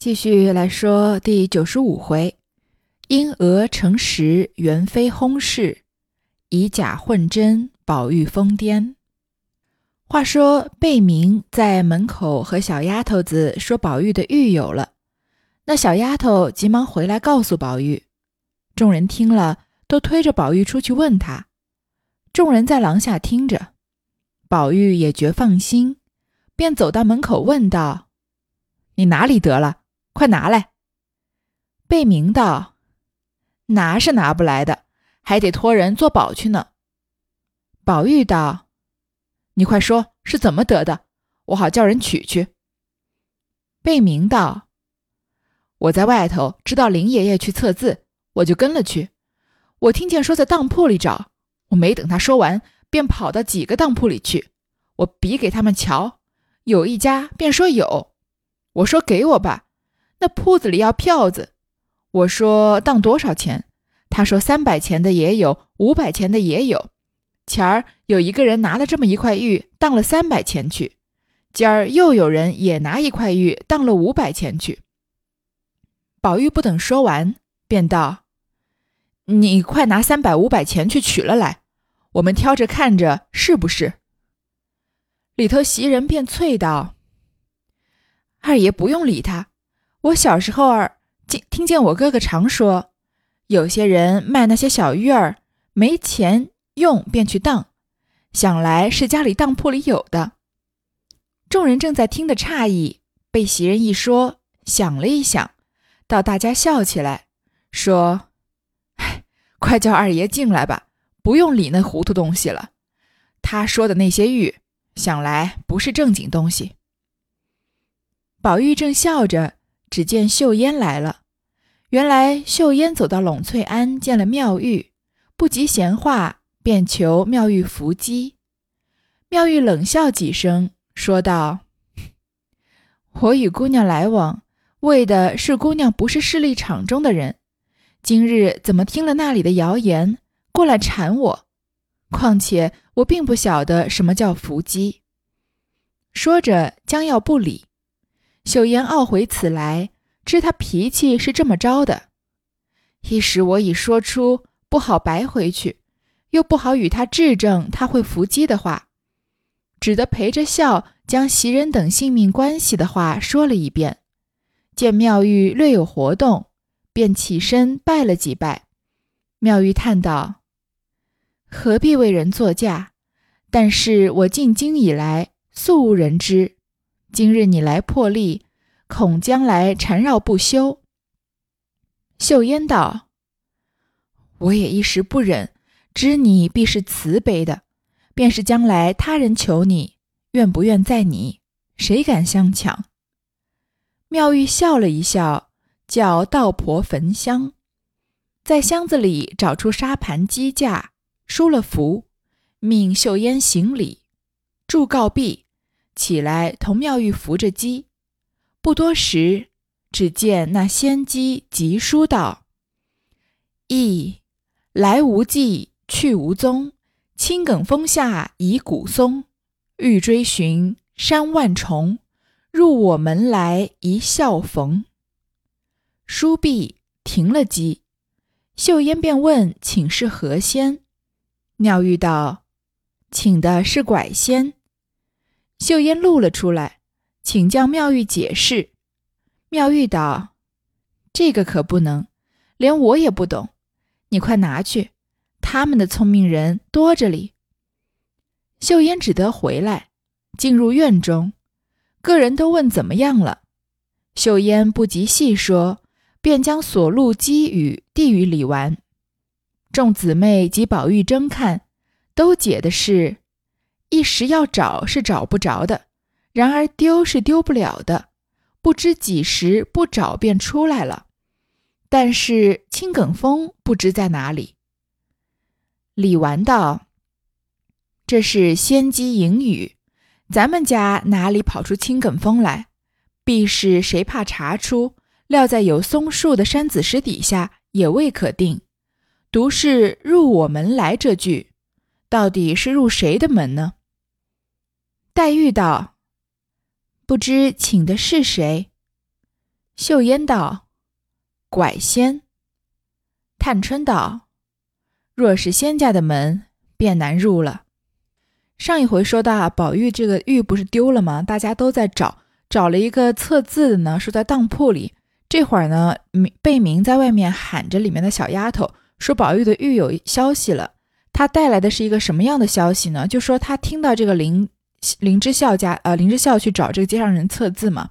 继续来说第九十五回：因讹成实，原非轰事；以假混真，宝玉疯癫。话说贝明在门口和小丫头子说宝玉的玉有了，那小丫头急忙回来告诉宝玉。众人听了，都推着宝玉出去问他。众人在廊下听着，宝玉也觉放心，便走到门口问道：“你哪里得了？”快拿来！贝明道：“拿是拿不来的，还得托人做保去呢。”宝玉道：“你快说是怎么得的，我好叫人取去。”贝明道：“我在外头知道林爷爷去测字，我就跟了去。我听见说在当铺里找，我没等他说完，便跑到几个当铺里去。我比给他们瞧，有一家便说有，我说给我吧。”那铺子里要票子，我说当多少钱？他说三百钱的也有，五百钱的也有。前儿有一个人拿了这么一块玉，当了三百钱去；今儿又有人也拿一块玉，当了五百钱去。宝玉不等说完，便道：“你快拿三百、五百钱去取了来，我们挑着看着是不是？”里头袭人便啐道：“二爷不用理他。”我小时候儿听听见我哥哥常说，有些人卖那些小玉儿，没钱用便去当，想来是家里当铺里有的。众人正在听得诧异，被袭人一说，想了一想，到大家笑起来，说：“哎，快叫二爷进来吧，不用理那糊涂东西了。他说的那些玉，想来不是正经东西。”宝玉正笑着。只见秀烟来了，原来秀烟走到栊翠庵见了妙玉，不及闲话，便求妙玉伏击。妙玉冷笑几声，说道：“我与姑娘来往，为的是姑娘不是势力场中的人，今日怎么听了那里的谣言，过来缠我？况且我并不晓得什么叫伏击。”说着将要不理。秀烟懊悔此来，知他脾气是这么着的。一时我已说出不好白回去，又不好与他质证他会伏击的话，只得陪着笑，将袭人等性命关系的话说了一遍。见妙玉略有活动，便起身拜了几拜。妙玉叹道：“何必为人作嫁？但是我进京以来，素无人知。”今日你来破例，恐将来缠绕不休。秀烟道：“我也一时不忍，知你必是慈悲的，便是将来他人求你，愿不愿在你，谁敢相抢？”妙玉笑了一笑，叫道婆焚香，在箱子里找出沙盘机架，书了符，命秀烟行礼，祝告毕。起来，同妙玉扶着鸡。不多时，只见那仙姬急书道：“意来无迹，去无踪。青埂峰下遗古松，欲追寻山万重。入我门来一笑逢。”书毕，停了机。秀烟便问：“请是何仙？”妙玉道：“请的是拐仙。”秀烟露了出来，请教妙玉解释。妙玉道：“这个可不能，连我也不懂。你快拿去，他们的聪明人多着哩。”秀烟只得回来，进入院中，个人都问怎么样了。秀烟不及细说，便将所录机语递与李纨。众姊妹及宝玉争看，都解的是。一时要找是找不着的，然而丢是丢不了的，不知几时不找便出来了。但是青埂峰不知在哪里。李纨道：“这是仙机隐语，咱们家哪里跑出青埂峰来？必是谁怕查出，料在有松树的山子石底下，也未可定。独是入我门来这句，到底是入谁的门呢？”黛玉道：“不知请的是谁？”秀烟道：“拐仙。”探春道：“若是仙家的门，便难入了。”上一回说到啊，宝玉这个玉不是丢了吗？大家都在找，找了一个测字的呢，是在当铺里。这会儿呢，贝明在外面喊着里面的小丫头，说宝玉的玉有消息了。他带来的是一个什么样的消息呢？就说他听到这个林林之孝家，呃，林之孝去找这个街上人测字嘛。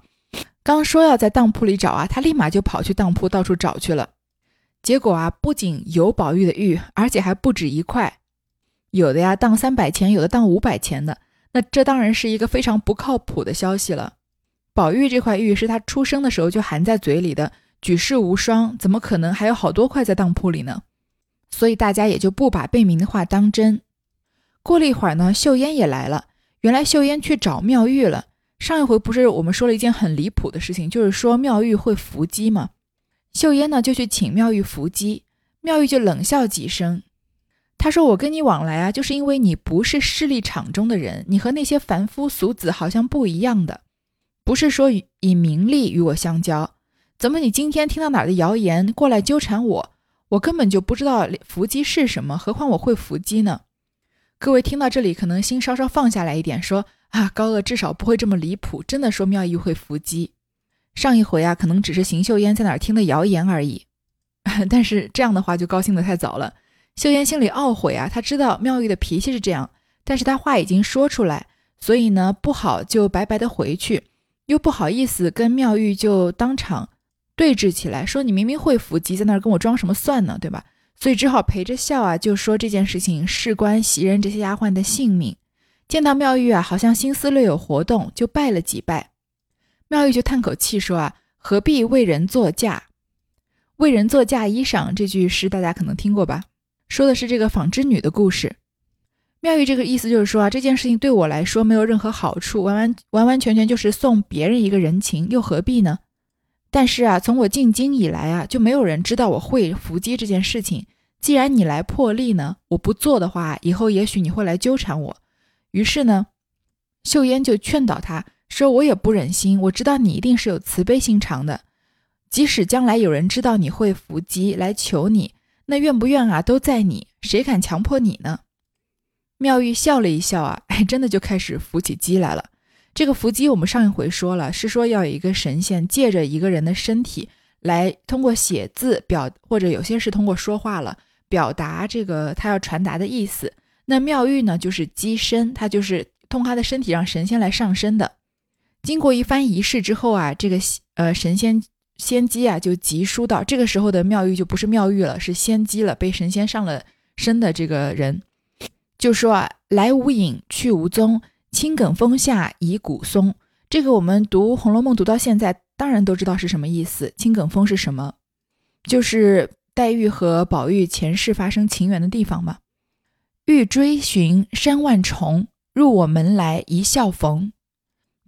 刚说要在当铺里找啊，他立马就跑去当铺到处找去了。结果啊，不仅有宝玉的玉，而且还不止一块，有的呀当三百钱，有的当五百钱的。那这当然是一个非常不靠谱的消息了。宝玉这块玉是他出生的时候就含在嘴里的，举世无双，怎么可能还有好多块在当铺里呢？所以大家也就不把贝明的话当真。过了一会儿呢，秀烟也来了。原来秀烟去找妙玉了。上一回不是我们说了一件很离谱的事情，就是说妙玉会伏击吗？秀烟呢就去请妙玉伏击，妙玉就冷笑几声，他说：“我跟你往来啊，就是因为你不是势力场中的人，你和那些凡夫俗子好像不一样的，不是说以名利与我相交。怎么你今天听到哪儿的谣言过来纠缠我？我根本就不知道伏击是什么，何况我会伏击呢？”各位听到这里，可能心稍稍放下来一点，说：“啊，高鹗至少不会这么离谱，真的说妙玉会伏击。”上一回啊，可能只是邢岫烟在哪儿听的谣言而已，但是这样的话就高兴得太早了。秀烟心里懊悔啊，他知道妙玉的脾气是这样，但是他话已经说出来，所以呢不好就白白的回去，又不好意思跟妙玉就当场对峙起来，说你明明会伏击，在那儿跟我装什么蒜呢，对吧？所以只好陪着笑啊，就说这件事情事关袭人这些丫鬟的性命。见到妙玉啊，好像心思略有活动，就拜了几拜。妙玉就叹口气说：“啊，何必为人作嫁？为人作嫁衣裳。”这句诗大家可能听过吧？说的是这个纺织女的故事。妙玉这个意思就是说啊，这件事情对我来说没有任何好处，完完完完全全就是送别人一个人情，又何必呢？但是啊，从我进京以来啊，就没有人知道我会伏击这件事情。既然你来破例呢，我不做的话，以后也许你会来纠缠我。于是呢，秀烟就劝导他。说：“我也不忍心，我知道你一定是有慈悲心肠的。即使将来有人知道你会伏击来求你，那愿不愿啊，都在你，谁敢强迫你呢？”妙玉笑了一笑啊，哎，真的就开始伏起鸡来了。这个伏击我们上一回说了，是说要有一个神仙借着一个人的身体来通过写字表，或者有些是通过说话了表达这个他要传达的意思。那妙玉呢，就是鸡身，他就是通他的身体让神仙来上身的。经过一番仪式之后啊，这个呃神仙仙姬啊就急书到，这个时候的妙玉就不是妙玉了，是仙姬了，被神仙上了身的这个人，就说啊来无影去无踪，青埂峰下遗古松。这个我们读《红楼梦》读到现在，当然都知道是什么意思。青埂峰是什么？就是黛玉和宝玉前世发生情缘的地方嘛。欲追寻山万重，入我门来一笑逢。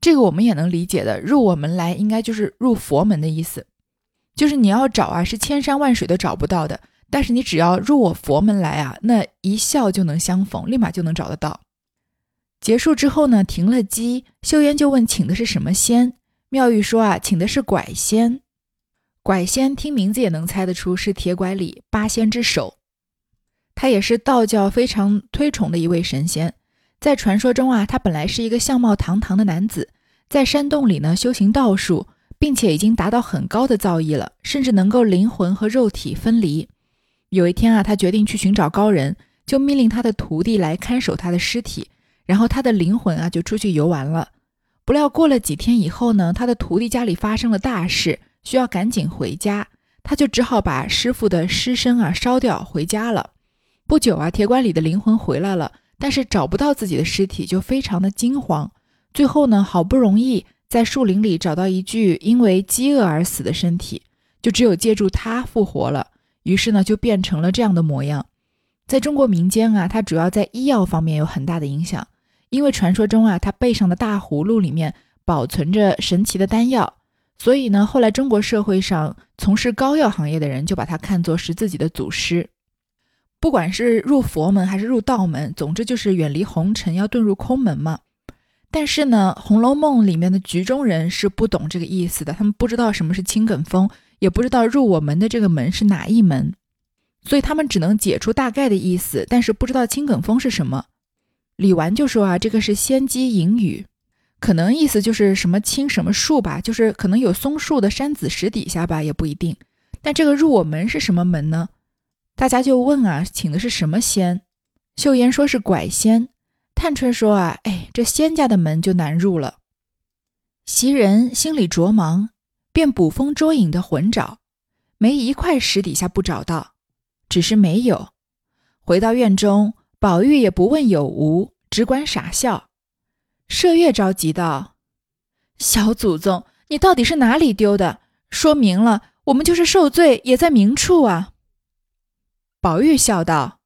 这个我们也能理解的，入我门来应该就是入佛门的意思，就是你要找啊，是千山万水都找不到的，但是你只要入我佛门来啊，那一笑就能相逢，立马就能找得到。结束之后呢，停了机，秀烟就问请的是什么仙，妙玉说啊，请的是拐仙。拐仙听名字也能猜得出是铁拐李八仙之首，他也是道教非常推崇的一位神仙。在传说中啊，他本来是一个相貌堂堂的男子，在山洞里呢修行道术，并且已经达到很高的造诣了，甚至能够灵魂和肉体分离。有一天啊，他决定去寻找高人，就命令他的徒弟来看守他的尸体，然后他的灵魂啊就出去游玩了。不料过了几天以后呢，他的徒弟家里发生了大事，需要赶紧回家，他就只好把师傅的尸身啊烧掉回家了。不久啊，铁拐李的灵魂回来了。但是找不到自己的尸体，就非常的惊慌。最后呢，好不容易在树林里找到一具因为饥饿而死的身体，就只有借助它复活了。于是呢，就变成了这样的模样。在中国民间啊，它主要在医药方面有很大的影响，因为传说中啊，他背上的大葫芦里面保存着神奇的丹药，所以呢，后来中国社会上从事膏药行业的人就把它看作是自己的祖师。不管是入佛门还是入道门，总之就是远离红尘，要遁入空门嘛。但是呢，《红楼梦》里面的局中人是不懂这个意思的，他们不知道什么是青埂峰，也不知道入我门的这个门是哪一门，所以他们只能解出大概的意思，但是不知道青埂峰是什么。李纨就说啊，这个是仙姬隐语，可能意思就是什么青什么树吧，就是可能有松树的山子石底下吧，也不一定。但这个入我门是什么门呢？大家就问啊，请的是什么仙？秀妍说是拐仙。探春说：“啊，哎，这仙家的门就难入了。”袭人心里着忙，便捕风捉影的混找，没一块石底下不找到，只是没有。回到院中，宝玉也不问有无，只管傻笑。麝月着急道：“小祖宗，你到底是哪里丢的？说明了，我们就是受罪，也在明处啊。”宝玉笑道：“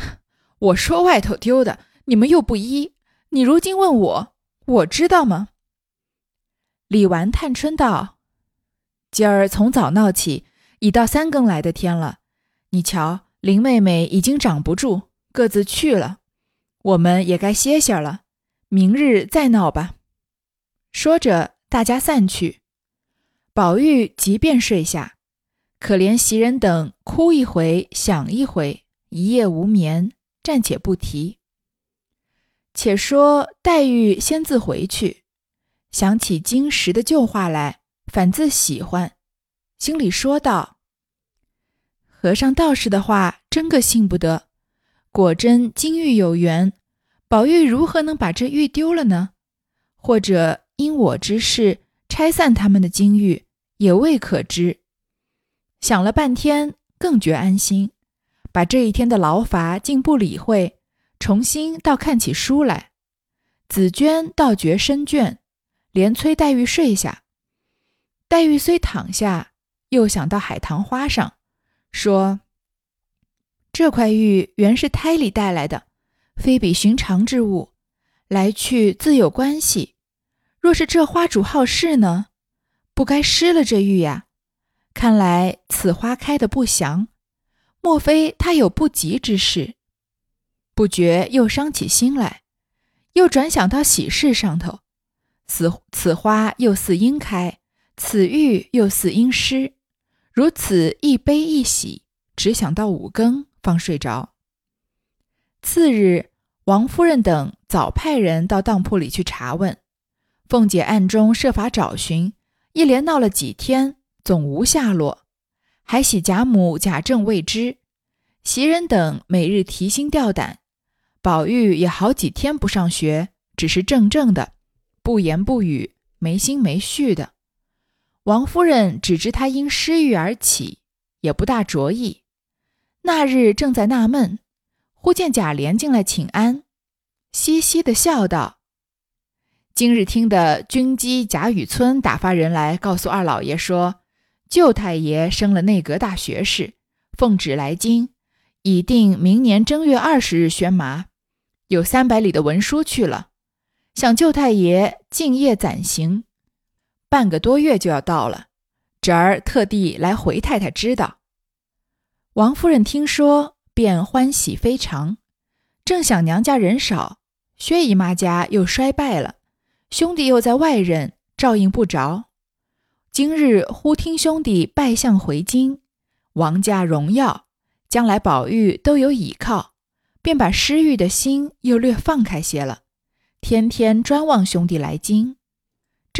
我说外头丢的。”你们又不依，你如今问我，我知道吗？李纨、探春道：“今儿从早闹起，已到三更来的天了。你瞧，林妹妹已经长不住，各自去了，我们也该歇歇了。明日再闹吧。”说着，大家散去。宝玉即便睡下，可怜袭人等哭一回，想一回，一夜无眠，暂且不提。且说黛玉先自回去，想起金石的旧话来，反自喜欢，心里说道：“和尚道士的话，真个信不得。果真金玉有缘，宝玉如何能把这玉丢了呢？或者因我之事拆散他们的金玉，也未可知。想了半天，更觉安心，把这一天的劳乏竟不理会。”重新倒看起书来，紫娟倒觉深倦，连催黛玉睡下。黛玉虽躺下，又想到海棠花上，说：“这块玉原是胎里带来的，非比寻常之物，来去自有关系。若是这花主好事呢，不该失了这玉呀。看来此花开的不祥，莫非他有不吉之事？”不觉又伤起心来，又转想到喜事上头，此此花又似应开，此玉又似应失，如此一悲一喜，只想到五更方睡着。次日，王夫人等早派人到当铺里去查问，凤姐暗中设法找寻，一连闹了几天，总无下落，还喜贾母、贾政未知，袭人等每日提心吊胆。宝玉也好几天不上学，只是怔怔的，不言不语，没心没绪的。王夫人只知他因失玉而起，也不大着意。那日正在纳闷，忽见贾琏进来请安，嘻嘻的笑道：“今日听得军机贾雨村打发人来告诉二老爷说，舅太爷升了内阁大学士，奉旨来京，已定明年正月二十日宣麻。”有三百里的文书去了，想舅太爷敬业暂行，半个多月就要到了。侄儿特地来回太太知道。王夫人听说，便欢喜非常。正想娘家人少，薛姨妈家又衰败了，兄弟又在外人，照应不着。今日忽听兄弟拜相回京，王家荣耀，将来宝玉都有倚靠。便把失玉的心又略放开些了，天天专望兄弟来京。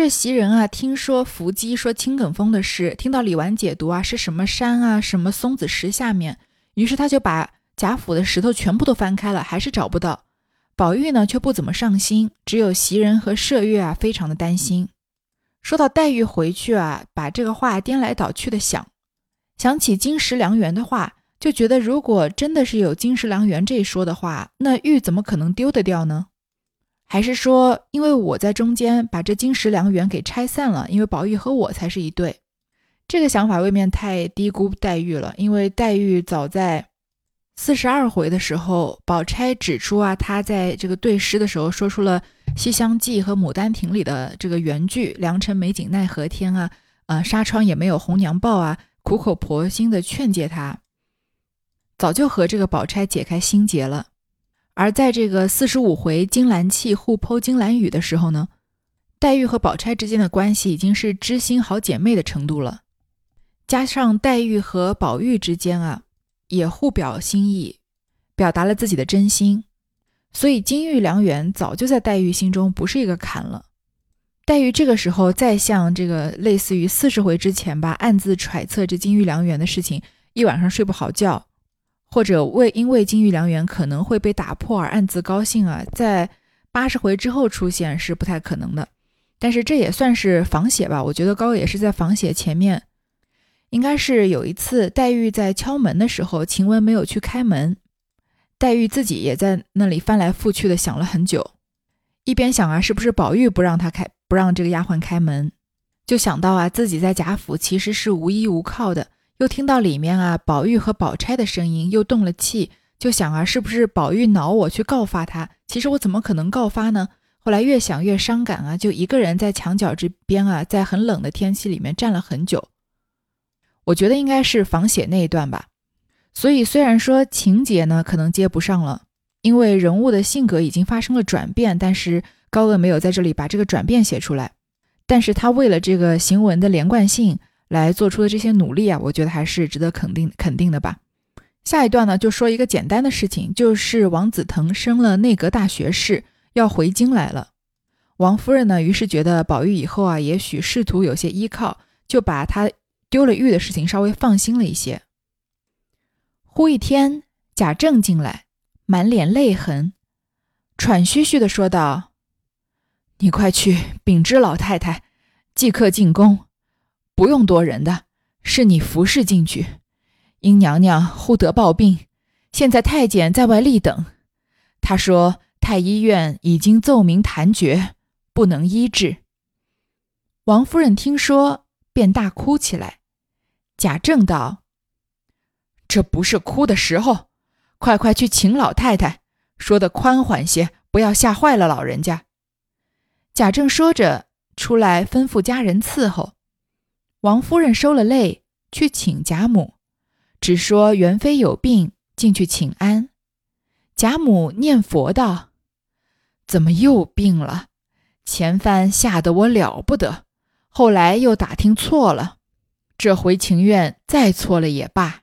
这袭人啊，听说伏击说青埂峰的事，听到李纨解读啊，是什么山啊，什么松子石下面，于是他就把贾府的石头全部都翻开了，还是找不到。宝玉呢，却不怎么上心，只有袭人和麝月啊，非常的担心。说到黛玉回去啊，把这个话颠来倒去的想，想起金石良缘的话。就觉得，如果真的是有金石良缘这一说的话，那玉怎么可能丢得掉呢？还是说，因为我在中间把这金石良缘给拆散了？因为宝玉和我才是一对，这个想法未免太低估黛玉了。因为黛玉早在四十二回的时候，宝钗指出啊，她在这个对诗的时候说出了《西厢记》和《牡丹亭》里的这个原句：“良辰美景奈何天啊，呃，纱窗也没有红娘报啊，苦口婆心的劝诫她。”早就和这个宝钗解开心结了，而在这个四十五回金兰气互剖金兰语的时候呢，黛玉和宝钗之间的关系已经是知心好姐妹的程度了。加上黛玉和宝玉之间啊，也互表心意，表达了自己的真心，所以金玉良缘早就在黛玉心中不是一个坎了。黛玉这个时候再像这个类似于四十回之前吧，暗自揣测这金玉良缘的事情，一晚上睡不好觉，或者为因为金玉良缘可能会被打破而暗自高兴啊，在八十回之后出现是不太可能的。但是这也算是仿写吧，我觉得高也是在仿写前面。应该是有一次，黛玉在敲门的时候，晴雯没有去开门，黛玉自己也在那里翻来覆去的想了很久，一边想啊，是不是宝玉不让她开，不让这个丫鬟开门，就想到啊，自己在贾府其实是无依无靠的，又听到里面啊，宝玉和宝钗的声音，又动了气，就想啊，是不是宝玉恼我去告发他？其实我怎么可能告发呢？后来越想越伤感啊，就一个人在墙角这边啊，在很冷的天气里面站了很久。我觉得应该是仿写那一段吧，所以虽然说情节呢可能接不上了，因为人物的性格已经发生了转变，但是高鹗没有在这里把这个转变写出来，但是他为了这个行文的连贯性来做出的这些努力啊，我觉得还是值得肯定肯定的吧。下一段呢就说一个简单的事情，就是王子腾升了内阁大学士，要回京来了。王夫人呢于是觉得宝玉以后啊，也许仕途有些依靠，就把他。丢了玉的事情稍微放心了一些。忽一天，贾政进来，满脸泪痕，喘吁吁的说道：“你快去禀知老太太，即刻进宫，不用多人的，是你服侍进去。因娘娘忽得暴病，现在太监在外立等。他说太医院已经奏明弹决，不能医治。”王夫人听说，便大哭起来。贾政道：“这不是哭的时候，快快去请老太太，说的宽缓些，不要吓坏了老人家。”贾政说着，出来吩咐家人伺候。王夫人收了泪，去请贾母，只说元妃有病，进去请安。贾母念佛道：“怎么又病了？前番吓得我了不得，后来又打听错了。”这回情愿再错了也罢。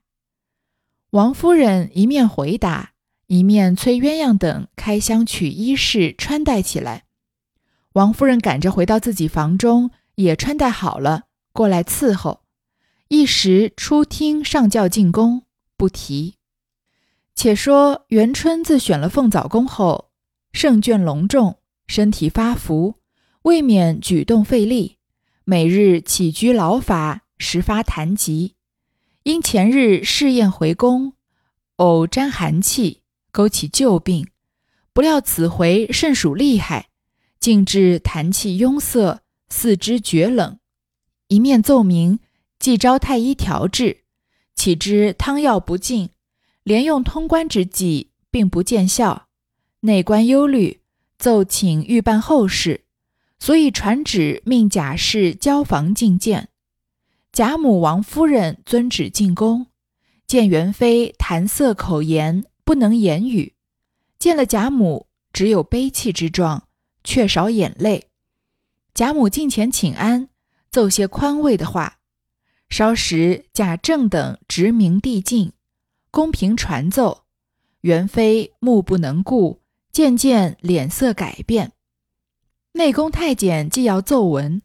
王夫人一面回答，一面催鸳鸯等开箱取衣饰穿戴起来。王夫人赶着回到自己房中，也穿戴好了，过来伺候。一时出厅上轿进宫，不提。且说元春自选了凤藻宫后，圣眷隆重，身体发福，未免举动费力，每日起居劳乏。时发痰疾，因前日试验回宫，偶沾寒气，勾起旧病。不料此回甚属厉害，竟至痰气壅塞，四肢厥冷。一面奏明，即召太医调治，岂知汤药不进，连用通关之计，并不见效。内官忧虑，奏请预办后事，所以传旨命贾氏交房觐见。贾母、王夫人遵旨进宫，见元妃谈色口言，不能言语。见了贾母，只有悲戚之状，却少眼泪。贾母近前请安，奏些宽慰的话。稍时，贾政等执明递进，宫嫔传奏，元妃目不能顾，渐渐脸色改变。内宫太监既要奏闻，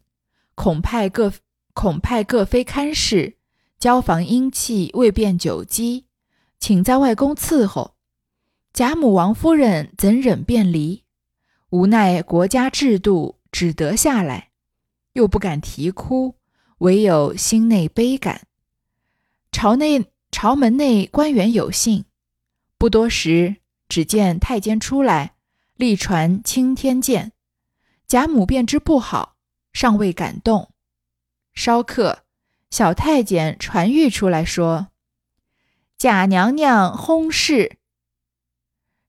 恐派各。恐派各妃看事，交房阴气未变久积，请在外宫伺候。贾母、王夫人怎忍便离？无奈国家制度，只得下来，又不敢啼哭，唯有心内悲感。朝内朝门内官员有信，不多时，只见太监出来，力传青天剑。贾母便知不好，尚未感动。稍刻，小太监传谕出来说：“贾娘娘薨逝。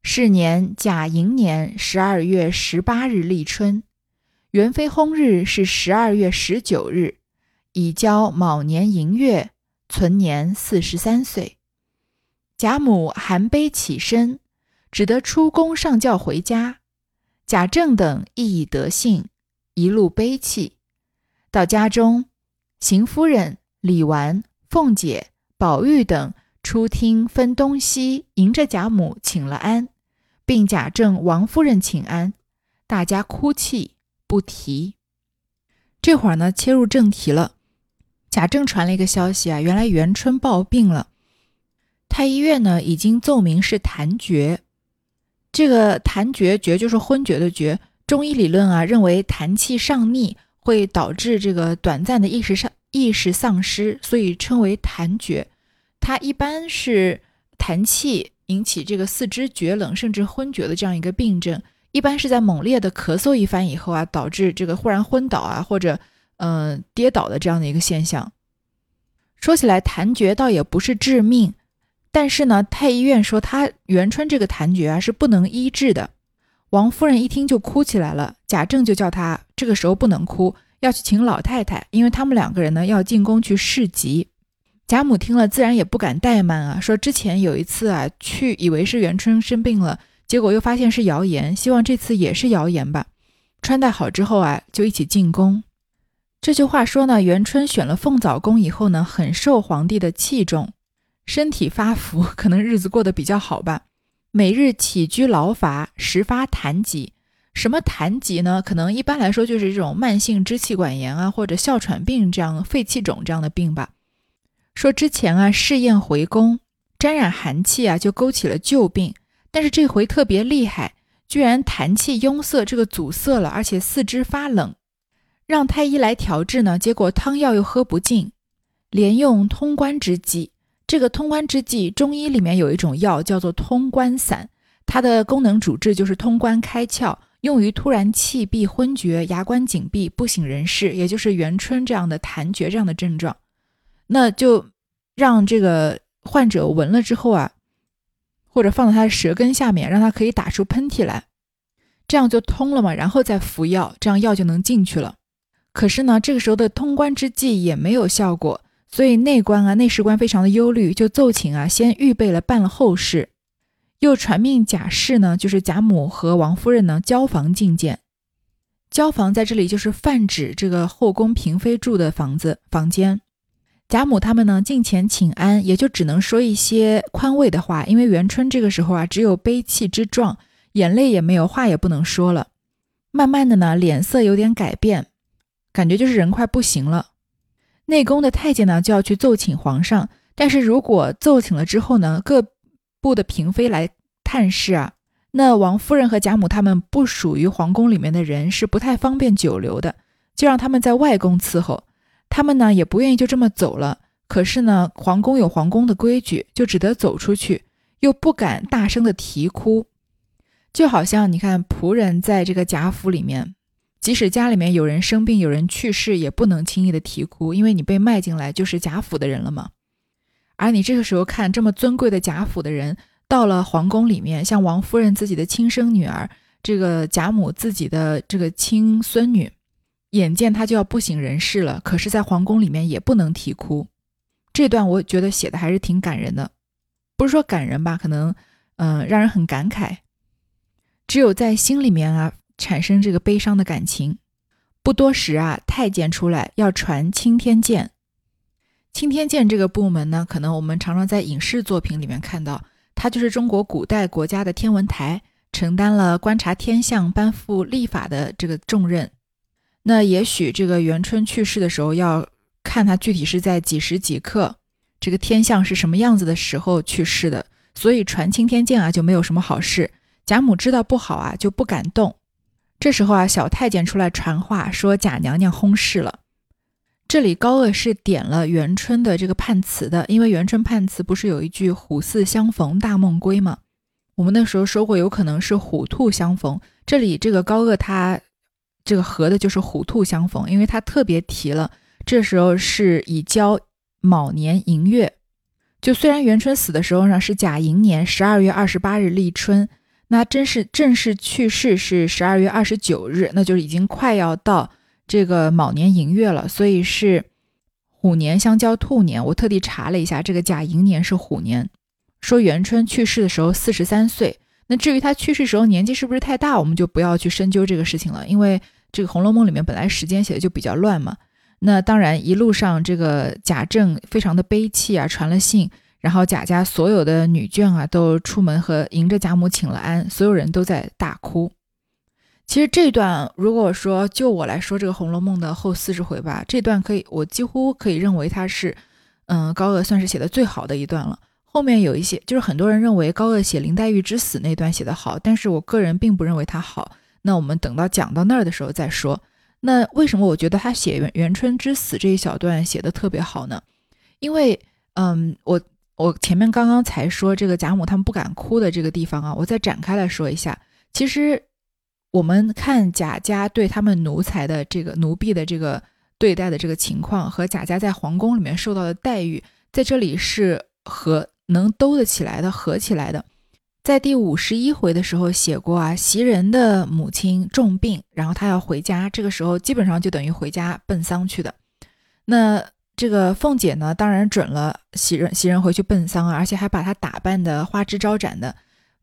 是年甲寅年十二月十八日立春，元妃薨日是十二月十九日，已交卯年寅月，存年四十三岁。”贾母含悲起身，只得出宫上轿回家。贾政等亦已得信，一路悲泣。到家中，邢夫人、李纨、凤姐、宝玉等出厅分东西，迎着贾母请了安，并贾政、王夫人请安，大家哭泣不提。这会儿呢，切入正题了。贾政传了一个消息啊，原来元春暴病了，太医院呢已经奏明是痰厥。这个痰厥，厥就是昏厥的厥。中医理论啊，认为痰气上逆会导致这个短暂的意识上意识丧失，所以称为痰厥。它一般是痰气引起这个四肢厥冷甚至昏厥的这样一个病症，一般是在猛烈的咳嗽一番以后啊，导致这个忽然昏倒啊，或者嗯跌倒的这样的一个现象。说起来，痰厥倒也不是致命。但是呢，太医院说他元春这个痰厥啊是不能医治的。王夫人一听就哭起来了。贾政就叫他这个时候不能哭，要去请老太太，因为他们两个人呢要进宫去侍疾。贾母听了自然也不敢怠慢啊，说之前有一次啊去以为是元春生病了，结果又发现是谣言，希望这次也是谣言吧。穿戴好之后啊就一起进宫。这句话说呢，元春选了凤藻宫以后呢，很受皇帝的器重。身体发福，可能日子过得比较好吧。每日起居劳乏，时发痰疾。什么痰疾呢？可能一般来说就是这种慢性支气管炎啊，或者哮喘病这样肺气肿这样的病吧。说之前啊试验回宫，沾染寒气啊就勾起了旧病，但是这回特别厉害，居然痰气壅塞，这个阻塞了，而且四肢发冷，让太医来调治呢，结果汤药又喝不进，连用通关之计。这个通关之计，中医里面有一种药叫做通关散，它的功能主治就是通关开窍，用于突然气闭、昏厥、牙关紧闭、不省人事，也就是元春这样的痰厥这样的症状。那就让这个患者闻了之后啊，或者放在他的舌根下面，让他可以打出喷嚏来，这样就通了嘛，然后再服药，这样药就能进去了。可是呢，这个时候的通关之计也没有效果。所以内官啊，内侍官非常的忧虑，就奏请啊，先预备了办了后事，又传命贾氏呢，就是贾母和王夫人呢，交房觐见。交房在这里就是泛指这个后宫嫔妃住的房子房间。贾母他们呢，进前请安，也就只能说一些宽慰的话，因为元春这个时候啊，只有悲泣之状，眼泪也没有，话也不能说了。慢慢的呢，脸色有点改变，感觉就是人快不行了。内宫的太监呢，就要去奏请皇上。但是如果奏请了之后呢，各部的嫔妃来探视啊，那王夫人和贾母他们不属于皇宫里面的人，是不太方便久留的，就让他们在外宫伺候。他们呢也不愿意就这么走了，可是呢，皇宫有皇宫的规矩，就只得走出去，又不敢大声的啼哭，就好像你看仆人在这个贾府里面。即使家里面有人生病、有人去世，也不能轻易的啼哭，因为你被卖进来就是贾府的人了嘛。而你这个时候看这么尊贵的贾府的人，到了皇宫里面，像王夫人自己的亲生女儿，这个贾母自己的这个亲孙女，眼见他就要不省人事了，可是，在皇宫里面也不能啼哭。这段我觉得写的还是挺感人的，不是说感人吧，可能嗯让人很感慨。只有在心里面啊。产生这个悲伤的感情，不多时啊，太监出来要传钦天监。钦天监这个部门呢，可能我们常常在影视作品里面看到，它就是中国古代国家的天文台，承担了观察天象、颁布历法的这个重任。那也许这个元春去世的时候，要看他具体是在几时几刻，这个天象是什么样子的时候去世的，所以传青天剑啊就没有什么好事。贾母知道不好啊，就不敢动。这时候啊，小太监出来传话说贾娘娘薨逝了。这里高鹗是点了元春的这个判词的，因为元春判词不是有一句“虎兕相逢大梦归”吗？我们那时候说过，有可能是虎兔相逢。这里这个高鹗他这个合的就是虎兔相逢，因为他特别提了，这时候是已交卯年寅月。就虽然元春死的时候呢是甲寅年十二月二十八日立春。那真是正式去世是十二月二十九日，那就是已经快要到这个卯年寅月了，所以是虎年相交兔年。我特地查了一下，这个甲寅年是虎年。说元春去世的时候四十三岁，那至于他去世时候年纪是不是太大，我们就不要去深究这个事情了，因为这个《红楼梦》里面本来时间写的就比较乱嘛。那当然，一路上这个贾政非常的悲戚啊，传了信，然后贾家所有的女眷啊都出门和迎着贾母请了安，所有人都在大哭。其实这段如果说就我来说，这个《红楼梦》的后四十回吧，这段可以，我几乎可以认为它是，嗯，高鹗算是写的最好的一段了。后面有一些，就是很多人认为高鹗写林黛玉之死那段写得好，但是我个人并不认为它好。那我们等到讲到那儿的时候再说。那为什么我觉得他写元元春之死这一小段写的特别好呢？因为，嗯，我我前面刚刚才说这个贾母他们不敢哭的这个地方啊，我再展开来说一下。其实我们看贾家对他们奴才的这个奴婢的这个对待的这个情况，和贾家在皇宫里面受到的待遇，在这里是和。能兜得起来的，合起来的，在第五十一回的时候写过啊，袭人的母亲重病，然后她要回家，这个时候基本上就等于回家奔丧去的。那这个凤姐呢，当然准了袭人，袭人回去奔丧啊，而且还把她打扮的花枝招展的，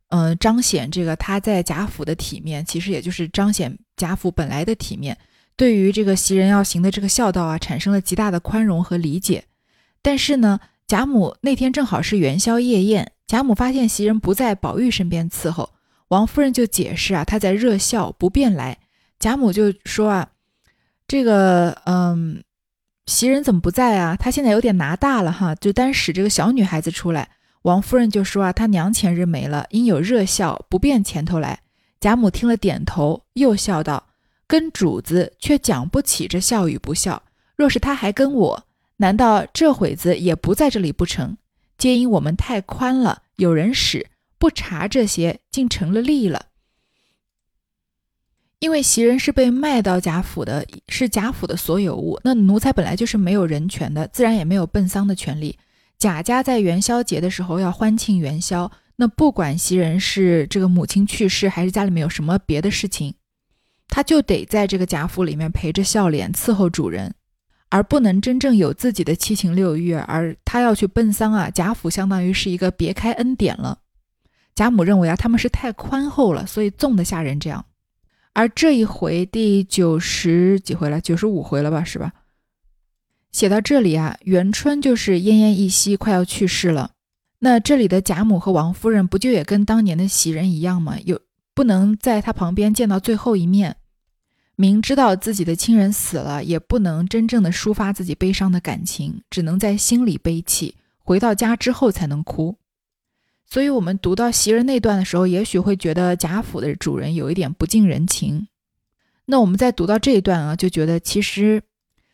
嗯，彰显这个她在贾府的体面，其实也就是彰显贾府本来的体面，对于这个袭人要行的这个孝道啊，产生了极大的宽容和理解。但是呢。贾母那天正好是元宵夜宴，贾母发现袭人不在宝玉身边伺候，王夫人就解释啊，她在热孝，不便来。贾母就说啊，这个嗯，袭人怎么不在啊？她现在有点拿大了哈，就单使这个小女孩子出来。王夫人就说啊，她娘前日没了，因有热孝，不便前头来。贾母听了点头，又笑道：“跟主子却讲不起这孝与不孝，若是他还跟我。”难道这会子也不在这里不成？皆因我们太宽了，有人使不查这些，竟成了利了。因为袭人是被卖到贾府的，是贾府的所有物，那奴才本来就是没有人权的，自然也没有奔丧的权利。贾家在元宵节的时候要欢庆元宵，那不管袭人是这个母亲去世，还是家里面有什么别的事情，他就得在这个贾府里面陪着笑脸伺候主人。而不能真正有自己的七情六欲，而他要去奔丧啊，贾府相当于是一个别开恩典了。贾母认为啊，他们是太宽厚了，所以纵得下人这样。而这一回第九十几回了，九十五回了吧，是吧？写到这里啊，元春就是奄奄一息，快要去世了。那这里的贾母和王夫人不就也跟当年的袭人一样吗？有不能在她旁边见到最后一面。明知道自己的亲人死了，也不能真正的抒发自己悲伤的感情，只能在心里悲泣，回到家之后才能哭。所以，我们读到袭人那段的时候，也许会觉得贾府的主人有一点不近人情。那我们在读到这一段啊，就觉得其实，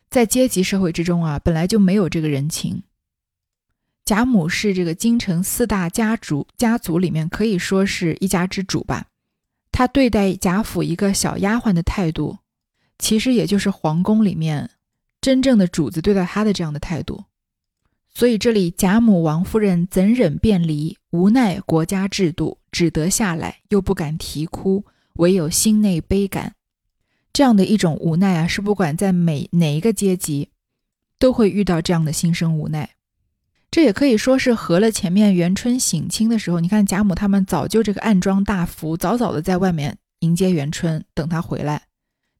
在阶级社会之中啊，本来就没有这个人情。贾母是这个京城四大家族家族里面可以说是一家之主吧。他对待贾府一个小丫鬟的态度，其实也就是皇宫里面真正的主子对待他的这样的态度。所以这里贾母、王夫人怎忍便离？无奈国家制度，只得下来，又不敢啼哭，唯有心内悲感。这样的一种无奈啊，是不管在每哪一个阶级都会遇到这样的心生无奈。这也可以说是合了前面元春省亲的时候，你看贾母他们早就这个暗装大服，早早的在外面迎接元春，等他回来。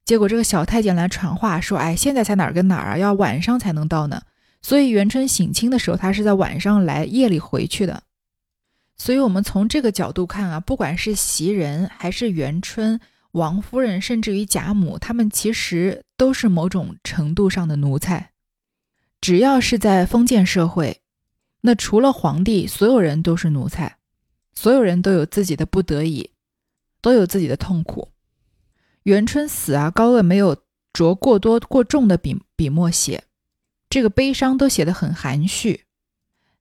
结果这个小太监来传话说：“哎，现在才哪儿跟哪儿啊？要晚上才能到呢。”所以元春省亲的时候，他是在晚上来，夜里回去的。所以，我们从这个角度看啊，不管是袭人还是元春、王夫人，甚至于贾母，他们其实都是某种程度上的奴才。只要是在封建社会。那除了皇帝，所有人都是奴才，所有人都有自己的不得已，都有自己的痛苦。元春死啊，高鹗没有着过多过重的笔笔墨写，这个悲伤都写得很含蓄。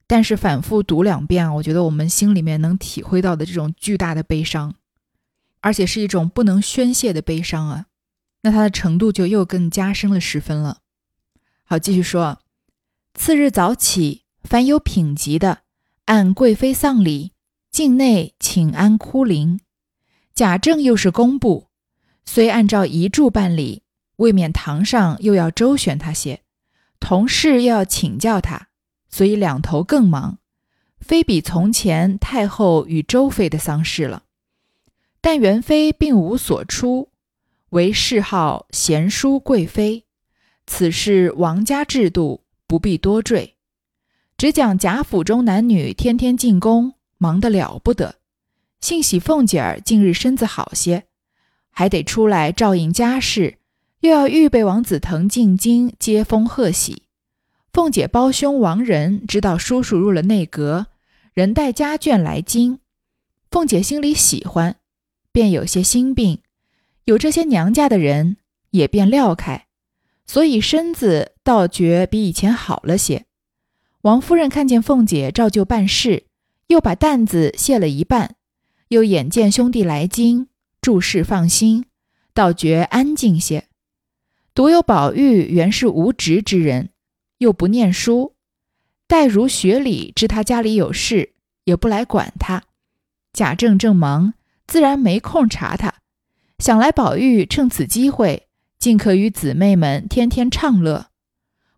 但是反复读两遍啊，我觉得我们心里面能体会到的这种巨大的悲伤，而且是一种不能宣泄的悲伤啊，那它的程度就又更加深了十分了。好，继续说，次日早起。凡有品级的，按贵妃丧礼，境内请安哭灵。贾政又是工部，虽按照遗嘱办理，未免堂上又要周旋他些，同事又要请教他，所以两头更忙，非比从前太后与周妃的丧事了。但元妃并无所出，唯谥号贤淑贵妃。此事王家制度，不必多赘。只讲贾府中男女天天进宫，忙得了不得。幸喜凤姐儿近日身子好些，还得出来照应家事，又要预备王子腾进京接风贺喜。凤姐胞兄王仁知道叔叔入了内阁，人带家眷来京，凤姐心里喜欢。便有些心病，有这些娘家的人，也便撂开，所以身子倒觉比以前好了些。王夫人看见凤姐照旧办事，又把担子卸了一半，又眼见兄弟来京，诸事放心，倒觉安静些。独有宝玉原是无职之人，又不念书，黛如学里知他家里有事，也不来管他。贾政正忙。自然没空查他，想来宝玉趁此机会，尽可与姊妹们天天畅乐。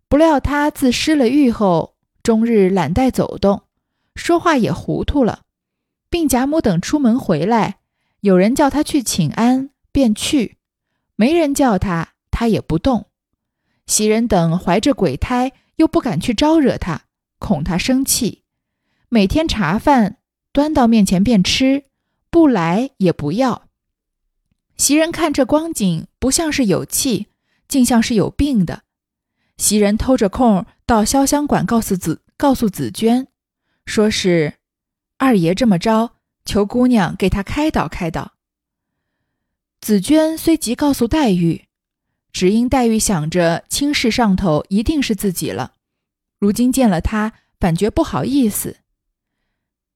不料他自失了玉后，终日懒怠走动，说话也糊涂了。并贾母等出门回来，有人叫他去请安，便去；没人叫他，他也不动。袭人等怀着鬼胎，又不敢去招惹他，恐他生气。每天茶饭端到面前便吃。不来也不要。袭人看这光景，不像是有气，竟像是有病的。袭人偷着空到潇湘馆告诉紫告诉紫娟，说是二爷这么着，求姑娘给他开导开导。紫娟虽即告诉黛玉，只因黛玉想着亲事上头一定是自己了，如今见了他，反觉不好意思。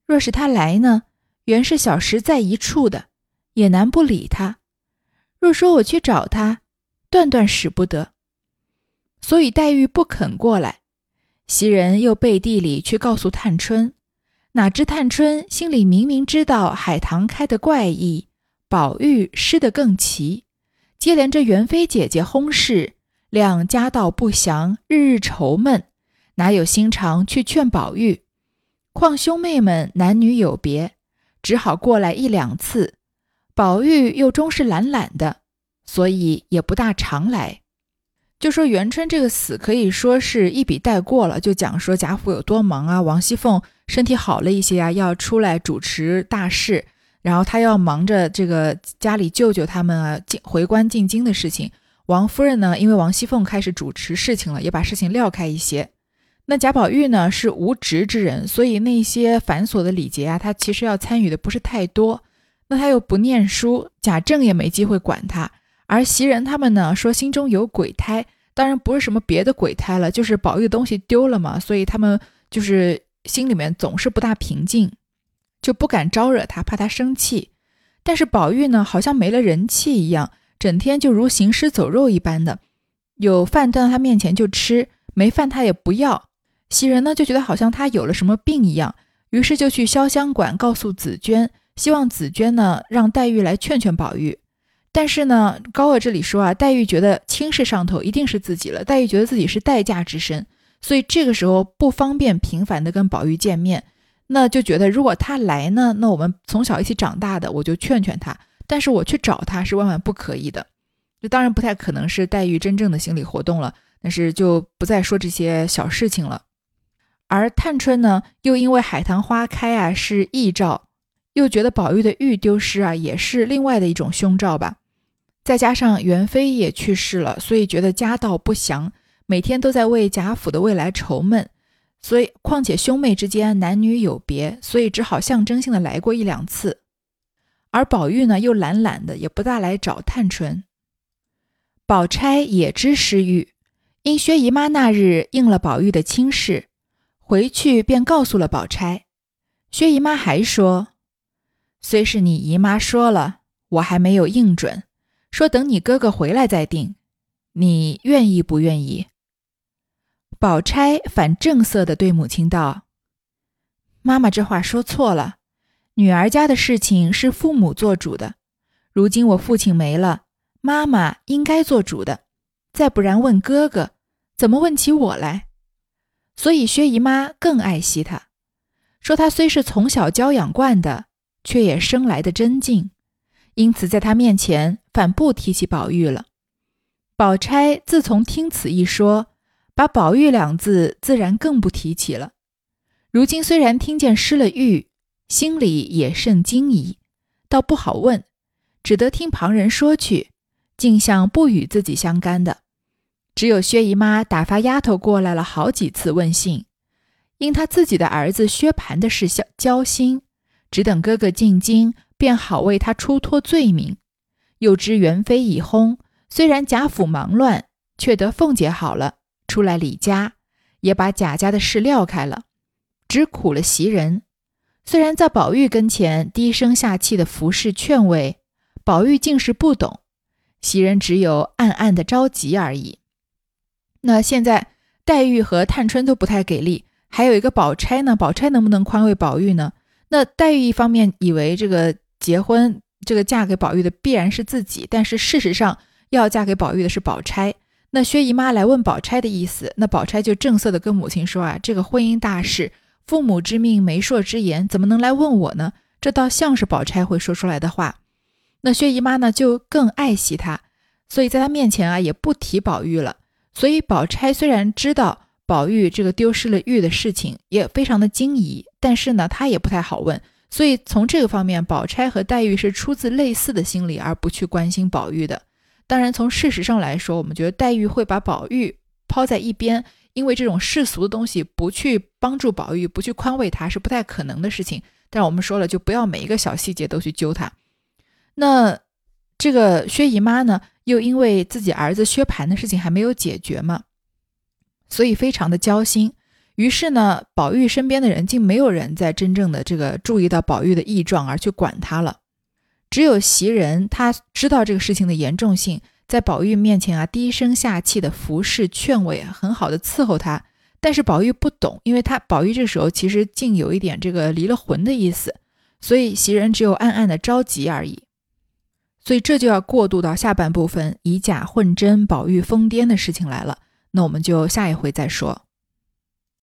若是他来呢？原是小时在一处的，也难不理他。若说我去找他，断断使不得。所以黛玉不肯过来。袭人又背地里去告诉探春，哪知探春心里明明知道海棠开的怪异，宝玉失得更奇，接连着元妃姐姐薨事，两家道不祥，日日愁闷，哪有心肠去劝宝玉？况兄妹们男女有别。只好过来一两次，宝玉又终是懒懒的，所以也不大常来。就说元春这个死可以说是一笔带过了，就讲说贾府有多忙啊，王熙凤身体好了一些啊，要出来主持大事，然后他要忙着这个家里舅舅他们啊进回关进京的事情。王夫人呢，因为王熙凤开始主持事情了，也把事情撂开一些。那贾宝玉呢是无职之人，所以那些繁琐的礼节啊，他其实要参与的不是太多。那他又不念书，贾政也没机会管他。而袭人他们呢说心中有鬼胎，当然不是什么别的鬼胎了，就是宝玉的东西丢了嘛，所以他们就是心里面总是不大平静，就不敢招惹他，怕他生气。但是宝玉呢，好像没了人气一样，整天就如行尸走肉一般的，有饭端到他面前就吃，没饭他也不要。袭人呢就觉得好像他有了什么病一样，于是就去潇湘馆告诉紫娟，希望紫娟呢让黛玉来劝劝宝玉。但是呢，高鹗这里说啊，黛玉觉得亲事上头一定是自己了，黛玉觉得自己是待嫁之身，所以这个时候不方便频繁的跟宝玉见面，那就觉得如果他来呢，那我们从小一起长大的，我就劝劝他，但是我去找他是万万不可以的，就当然不太可能是黛玉真正的心理活动了，但是就不再说这些小事情了。而探春呢，又因为海棠花开啊是异兆，又觉得宝玉的玉丢失啊也是另外的一种凶兆吧。再加上元妃也去世了，所以觉得家道不祥，每天都在为贾府的未来愁闷。所以，况且兄妹之间男女有别，所以只好象征性的来过一两次。而宝玉呢，又懒懒的，也不大来找探春。宝钗也知失玉，因薛姨妈那日应了宝玉的亲事。回去便告诉了宝钗，薛姨妈还说：“虽是你姨妈说了，我还没有应准，说等你哥哥回来再定。你愿意不愿意？”宝钗反正色的对母亲道：“妈妈这话说错了，女儿家的事情是父母做主的。如今我父亲没了，妈妈应该做主的。再不然问哥哥，怎么问起我来？”所以薛姨妈更爱惜她，说她虽是从小娇养惯的，却也生来的真静。因此在他面前反不提起宝玉了。宝钗自从听此一说，把宝玉两字自然更不提起了。如今虽然听见失了玉，心里也甚惊疑，倒不好问，只得听旁人说去，竟像不与自己相干的。只有薛姨妈打发丫头过来了好几次问信，因她自己的儿子薛蟠的事交交心，只等哥哥进京，便好为他出脱罪名。又知元妃已薨，虽然贾府忙乱，却得凤姐好了，出来李家，也把贾家的事撂开了，只苦了袭人。虽然在宝玉跟前低声下气的服侍劝慰，宝玉竟是不懂，袭人只有暗暗的着急而已。那现在黛玉和探春都不太给力，还有一个宝钗呢。宝钗能不能宽慰宝玉呢？那黛玉一方面以为这个结婚，这个嫁给宝玉的必然是自己，但是事实上要嫁给宝玉的是宝钗。那薛姨妈来问宝钗的意思，那宝钗就正色的跟母亲说啊，这个婚姻大事，父母之命，媒妁之言，怎么能来问我呢？这倒像是宝钗会说出来的话。那薛姨妈呢，就更爱惜她，所以在她面前啊，也不提宝玉了。所以，宝钗虽然知道宝玉这个丢失了玉的事情，也非常的惊疑，但是呢，她也不太好问。所以从这个方面，宝钗和黛玉是出自类似的心理，而不去关心宝玉的。当然，从事实上来说，我们觉得黛玉会把宝玉抛在一边，因为这种世俗的东西不去帮助宝玉，不去宽慰他，是不太可能的事情。但我们说了，就不要每一个小细节都去揪他。那这个薛姨妈呢？又因为自己儿子薛蟠的事情还没有解决嘛，所以非常的焦心。于是呢，宝玉身边的人竟没有人在真正的这个注意到宝玉的异状而去管他了。只有袭人，他知道这个事情的严重性，在宝玉面前啊低声下气的服侍劝慰，很好的伺候他。但是宝玉不懂，因为他宝玉这时候其实竟有一点这个离了魂的意思，所以袭人只有暗暗的着急而已。所以这就要过渡到下半部分以假混真、宝玉疯癫的事情来了。那我们就下一回再说。